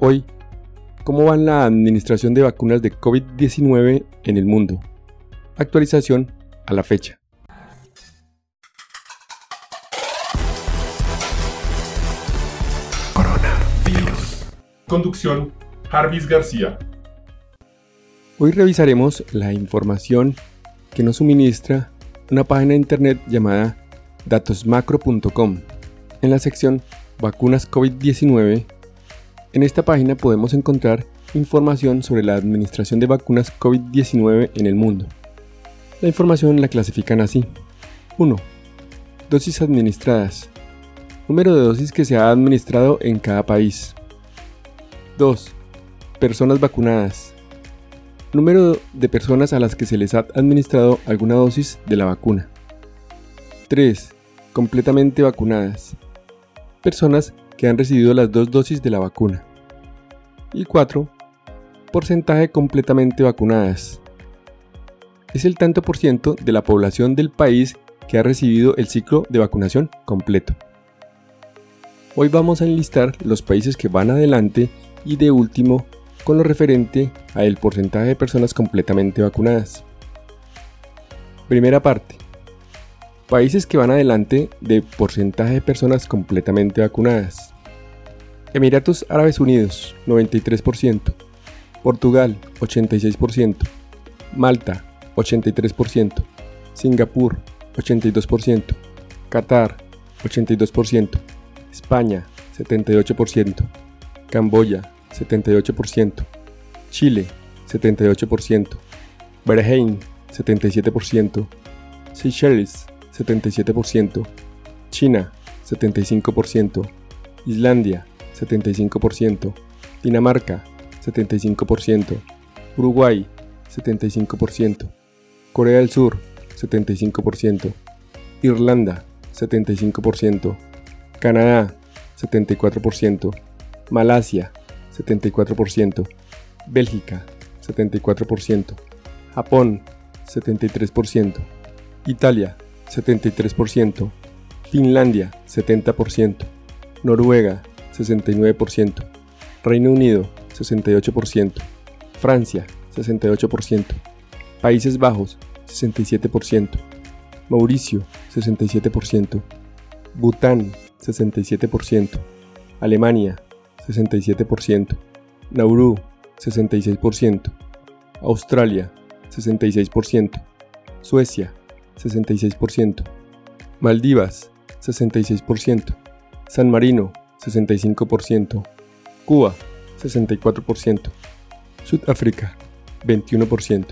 Hoy, ¿cómo va la administración de vacunas de COVID-19 en el mundo? Actualización a la fecha. Coronavirus. Conducción, Jarvis García. Hoy revisaremos la información que nos suministra una página de internet llamada datosmacro.com. En la sección Vacunas COVID-19 en esta página podemos encontrar información sobre la administración de vacunas COVID-19 en el mundo. La información la clasifican así. 1. Dosis administradas. Número de dosis que se ha administrado en cada país. 2. Personas vacunadas. Número de personas a las que se les ha administrado alguna dosis de la vacuna. 3. Completamente vacunadas. Personas que han recibido las dos dosis de la vacuna. Y 4. Porcentaje completamente vacunadas. Es el tanto por ciento de la población del país que ha recibido el ciclo de vacunación completo. Hoy vamos a enlistar los países que van adelante y de último con lo referente a el porcentaje de personas completamente vacunadas. Primera parte. Países que van adelante de porcentaje de personas completamente vacunadas. Emiratos Árabes Unidos, 93%. Portugal, 86%. Malta, 83%. Singapur, 82%. Qatar, 82%. España, 78%. Camboya, 78%. Chile, 78%. Bahrein, 77%. Seychelles, 77%, China 75%, Islandia 75%, Dinamarca 75%, Uruguay 75%, Corea del Sur 75%, Irlanda 75%, Canadá 74%, Malasia 74%, Bélgica 74%, Japón 73%, Italia 73%, Finlandia 70%, Noruega 69%, Reino Unido 68%, Francia 68%, Países Bajos 67%, Mauricio 67%, Bután 67%, Alemania 67%, Nauru 66%, Australia 66%, Suecia 66%, Maldivas, 66%, San Marino, 65%, Cuba, 64%, Sudáfrica, 21%.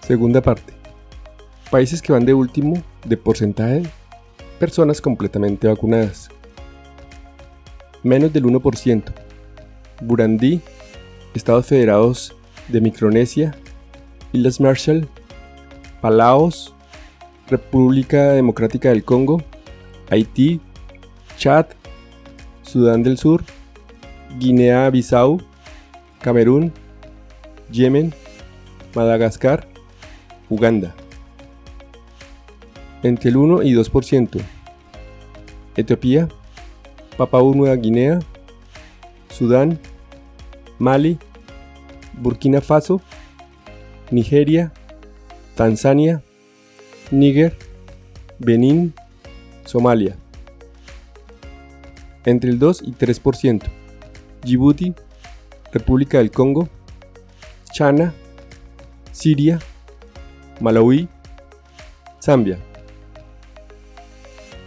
Segunda parte. Países que van de último de porcentaje personas completamente vacunadas. Menos del 1%. Burundí, Estados Federados de Micronesia, Islas Marshall Palaos, República Democrática del Congo, Haití, Chad, Sudán del Sur, Guinea-Bissau, Camerún, Yemen, Madagascar, Uganda. Entre el 1 y 2%. Etiopía, Papua Nueva Guinea, Sudán, Mali, Burkina Faso, Nigeria, Tanzania, Níger, Benín, Somalia. Entre el 2 y 3%. Djibouti, República del Congo, Chana, Siria, Malawi, Zambia.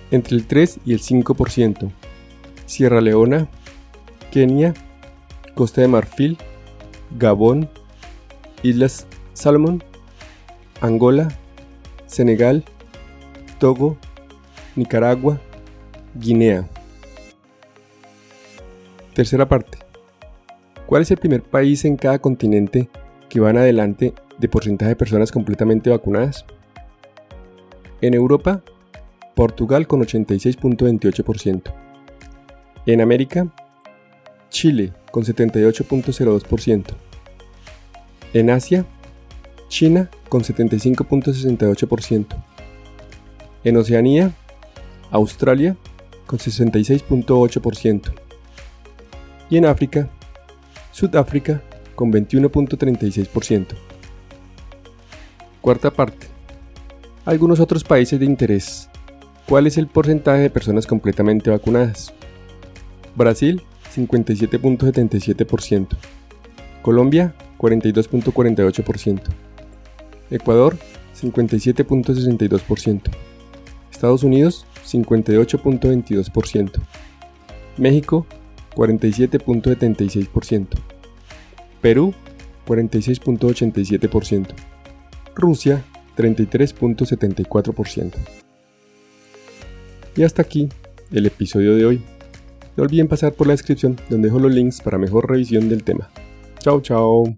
Entre el 3 y el 5%. Sierra Leona, Kenia, Costa de Marfil, Gabón, Islas Salomón, Angola, Senegal, Togo, Nicaragua, Guinea. Tercera parte. ¿Cuál es el primer país en cada continente que van adelante de porcentaje de personas completamente vacunadas? En Europa, Portugal con 86.28%. En América, Chile con 78.02%. En Asia, China con 75.68%. En Oceanía, Australia con 66.8%. Y en África, Sudáfrica con 21.36%. Cuarta parte. Algunos otros países de interés. ¿Cuál es el porcentaje de personas completamente vacunadas? Brasil, 57.77%. Colombia, 42.48%. Ecuador, 57.62%. Estados Unidos, 58.22%. México, 47.76%. Perú, 46.87%. Rusia, 33.74%. Y hasta aquí el episodio de hoy. No olviden pasar por la descripción donde dejo los links para mejor revisión del tema. Chao, chao.